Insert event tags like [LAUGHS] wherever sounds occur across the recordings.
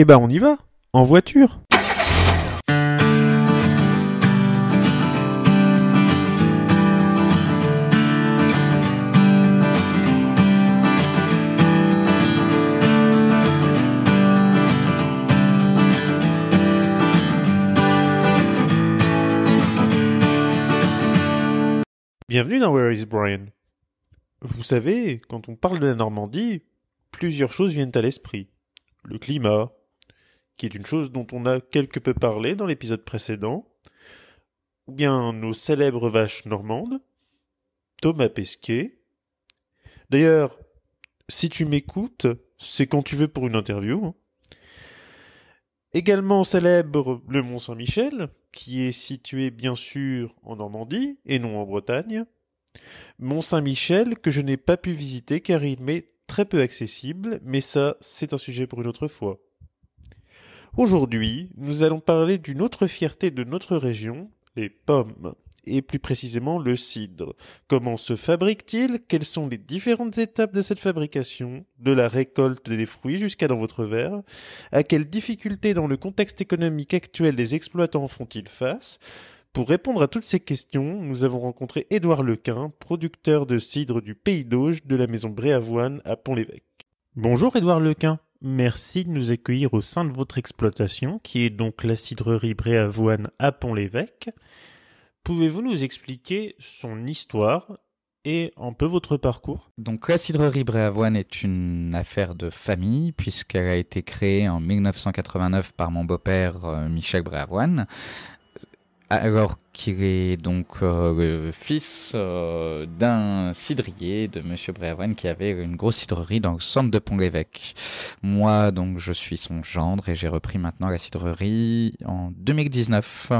Eh ben on y va, en voiture. Bienvenue dans Where is Brian? Vous savez, quand on parle de la Normandie, plusieurs choses viennent à l'esprit. Le climat, qui est une chose dont on a quelque peu parlé dans l'épisode précédent, ou bien nos célèbres vaches normandes, Thomas Pesquet. D'ailleurs, si tu m'écoutes, c'est quand tu veux pour une interview. hein. Également célèbre le Mont Saint-Michel, qui est situé bien sûr en Normandie et non en Bretagne. Mont Saint-Michel que je n'ai pas pu visiter car il m'est très peu accessible, mais ça c'est un sujet pour une autre fois. Aujourd'hui, nous allons parler d'une autre fierté de notre région, les pommes, et plus précisément le cidre. Comment se fabrique-t-il? Quelles sont les différentes étapes de cette fabrication, de la récolte des fruits jusqu'à dans votre verre? À quelles difficultés dans le contexte économique actuel les exploitants font-ils face? Pour répondre à toutes ces questions, nous avons rencontré Édouard Lequin, producteur de cidre du Pays d'Auge de la maison Bréavoine à Pont-l'Évêque. Bonjour Édouard Lequin. Merci de nous accueillir au sein de votre exploitation, qui est donc la cidrerie Bréavoine à Pont-l'Évêque. Pouvez-vous nous expliquer son histoire et un peu votre parcours? Donc la cidrerie Bréavoine est une affaire de famille puisqu'elle a été créée en 1989 par mon beau-père euh, Michel Bréavoine. Alors qu'il est donc euh, le fils euh, d'un cidrier de Monsieur Bréavoine qui avait une grosse cidrerie dans le centre de Pont-l'Évêque. Moi donc je suis son gendre et j'ai repris maintenant la cidrerie en 2019.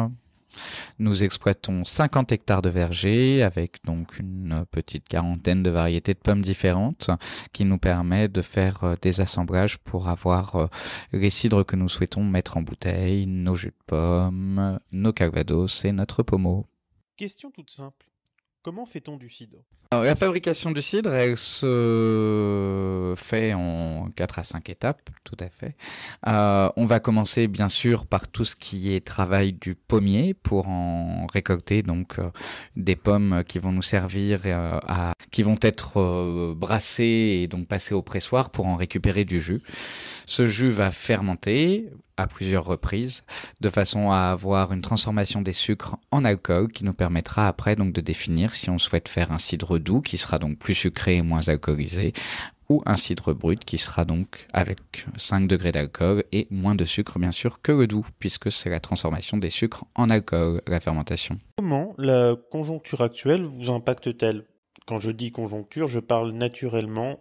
Nous exploitons 50 hectares de vergers avec donc une petite quarantaine de variétés de pommes différentes qui nous permet de faire euh, des assemblages pour avoir euh, les cidres que nous souhaitons mettre en bouteille, nos jus de pommes, nos calvados et notre pommeau. Question toute simple. Comment fait-on du cidre? La fabrication du cidre, elle se fait en 4 à 5 étapes, tout à fait. Euh, on va commencer bien sûr par tout ce qui est travail du pommier pour en récolter donc euh, des pommes qui vont nous servir euh, à qui vont être brassées et donc passées au pressoir pour en récupérer du jus. Ce jus va fermenter à plusieurs reprises de façon à avoir une transformation des sucres en alcool qui nous permettra après donc de définir si on souhaite faire un cidre doux qui sera donc plus sucré et moins alcoolisé ou un cidre brut qui sera donc avec 5 degrés d'alcool et moins de sucre bien sûr que le doux puisque c'est la transformation des sucres en alcool la fermentation. Comment la conjoncture actuelle vous impacte-t-elle? Quand je dis conjoncture, je parle naturellement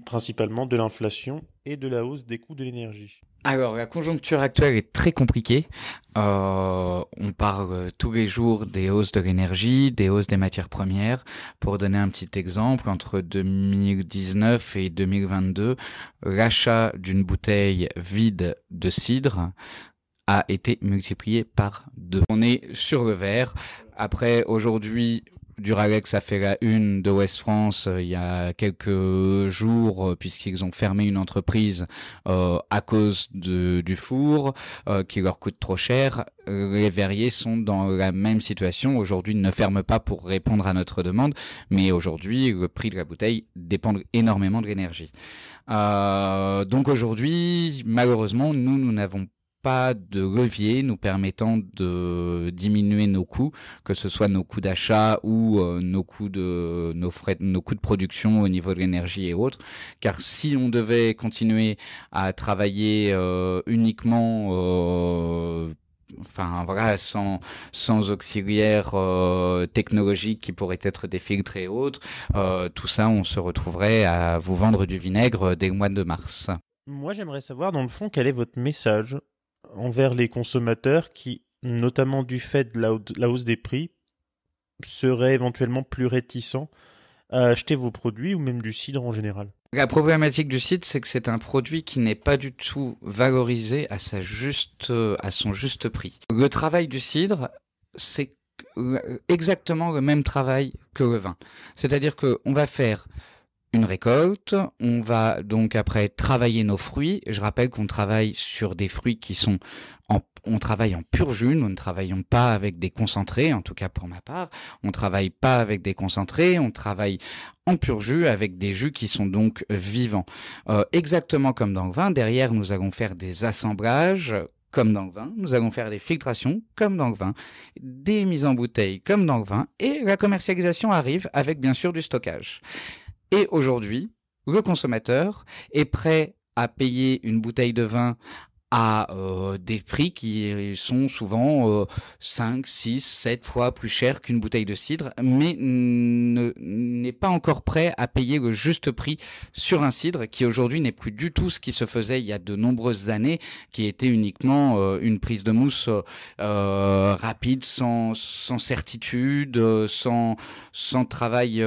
principalement de l'inflation et de la hausse des coûts de l'énergie. Alors, la conjoncture actuelle est très compliquée. Euh, on parle euh, tous les jours des hausses de l'énergie, des hausses des matières premières. Pour donner un petit exemple, entre 2019 et 2022, l'achat d'une bouteille vide de cidre a été multiplié par deux. On est sur le verre. Après, aujourd'hui, Duralex a fait la une de West France euh, il y a quelques jours euh, puisqu'ils ont fermé une entreprise euh, à cause de, du four qui leur coûte trop cher. Les verriers sont dans la même situation. Aujourd'hui, ils ne ferment pas pour répondre à notre demande, mais aujourd'hui, le prix de la bouteille dépend énormément de l'énergie. Donc aujourd'hui, malheureusement, nous, nous n'avons pas de levier nous permettant de diminuer nos coûts, que ce soit nos coûts d'achat ou euh, nos coûts de nos frais, nos coûts de production au niveau de l'énergie et autres. Car si on devait continuer à travailler euh, uniquement euh, enfin voilà, sans, sans auxiliaires technologiques qui pourraient être des filtres et autres, tout ça, on se retrouverait à vous vendre du vinaigre dès le mois de mars. Moi, j'aimerais savoir, dans le fond, quel est votre message? Envers les consommateurs qui, notamment du fait de la, hau- la hausse des prix, seraient éventuellement plus réticents à acheter vos produits ou même du cidre en général. La problématique du site, c'est que c'est un produit qui n'est pas du tout valorisé à à son juste prix. Le travail du cidre, c'est euh, exactement le même travail que le vin. C'est-à-dire que on va faire une récolte, on va donc après travailler nos fruits. Je rappelle qu'on travaille sur des fruits qui sont en, on travaille en pur jus, nous ne travaillons pas avec des concentrés, en tout cas pour ma part, on travaille pas avec des concentrés, on travaille en pur jus avec des jus qui sont donc vivants. Euh, exactement comme dans le vin, derrière nous allons faire des assemblages comme dans le vin, nous allons faire des filtrations comme dans le vin, des mises en bouteille comme dans le vin, et la commercialisation arrive avec bien sûr du stockage. Et aujourd'hui, le consommateur est prêt à payer une bouteille de vin à euh, des prix qui sont souvent euh, 5, 6, 7 fois plus chers qu'une bouteille de cidre, mais n'est pas encore prêt à payer le juste prix sur un cidre qui aujourd'hui n'est plus du tout ce qui se faisait il y a de nombreuses années, qui était uniquement euh, une prise de mousse euh, rapide, sans, certitude, sans, travail,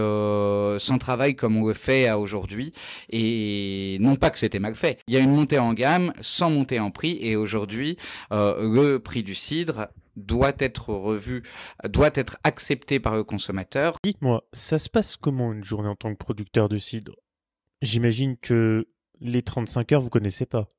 sans travail comme on le fait aujourd'hui. Et non pas que c'était mal fait. Il y a une montée en gamme sans monter en prix et aujourd'hui euh, le prix du cidre doit être revu, doit être accepté par le consommateur. Dites-moi, ça se passe comment une journée en tant que producteur de cidre? J'imagine que les 35 heures, vous connaissez pas.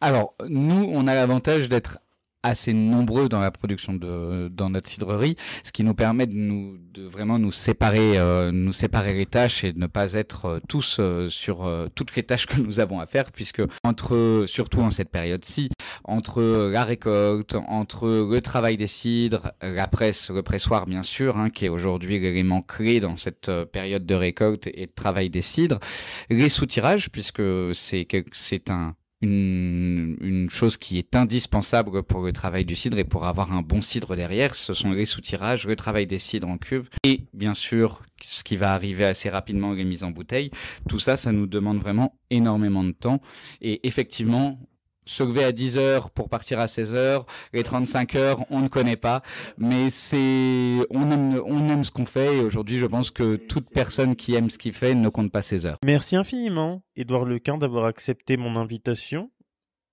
Alors, nous, on a l'avantage d'être assez nombreux dans la production de dans notre cidrerie, ce qui nous permet de nous de vraiment nous séparer euh, nous séparer les tâches et de ne pas être euh, tous euh, sur euh, toutes les tâches [LAUGHS] que nous avons à faire puisque entre surtout en cette période-ci entre la récolte, entre le travail des cidres, la presse, le pressoir bien sûr hein, qui est aujourd'hui l'élément clé dans cette période de récolte et de travail des cidres, les soutirages puisque c'est c'est un une, chose qui est indispensable pour le travail du cidre et pour avoir un bon cidre derrière, ce sont les soutirages, le travail des cidres en cuve et bien sûr ce qui va arriver assez rapidement, les mises en bouteille. Tout ça, ça nous demande vraiment énormément de temps et effectivement, se lever à 10 heures pour partir à 16 heures, les 35 heures, on ne connaît pas, mais c'est, on aime, on aime ce qu'on fait et aujourd'hui, je pense que toute personne qui aime ce qu'il fait ne compte pas ses heures. Merci infiniment, Édouard Lequin, d'avoir accepté mon invitation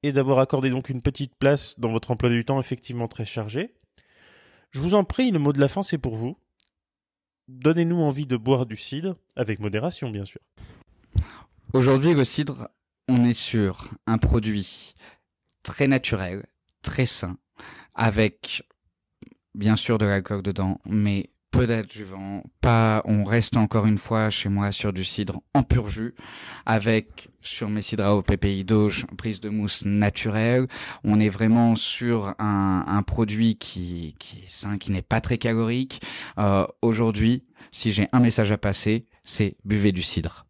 et d'avoir accordé donc une petite place dans votre emploi du temps effectivement très chargé. Je vous en prie, le mot de la fin, c'est pour vous. Donnez-nous envie de boire du cidre, avec modération, bien sûr. Aujourd'hui, le cidre on est sur un produit très naturel, très sain, avec bien sûr de l'alcool dedans, mais peu d'adjuvants, pas, on reste encore une fois chez moi sur du cidre en pur jus, avec sur mes cidres au PPI d'Auge, prise de mousse naturelle. On est vraiment sur un, produit qui, qui est sain, qui n'est pas très calorique. Euh, Aujourd'hui, si j'ai un message à passer, c'est buvez du cidre.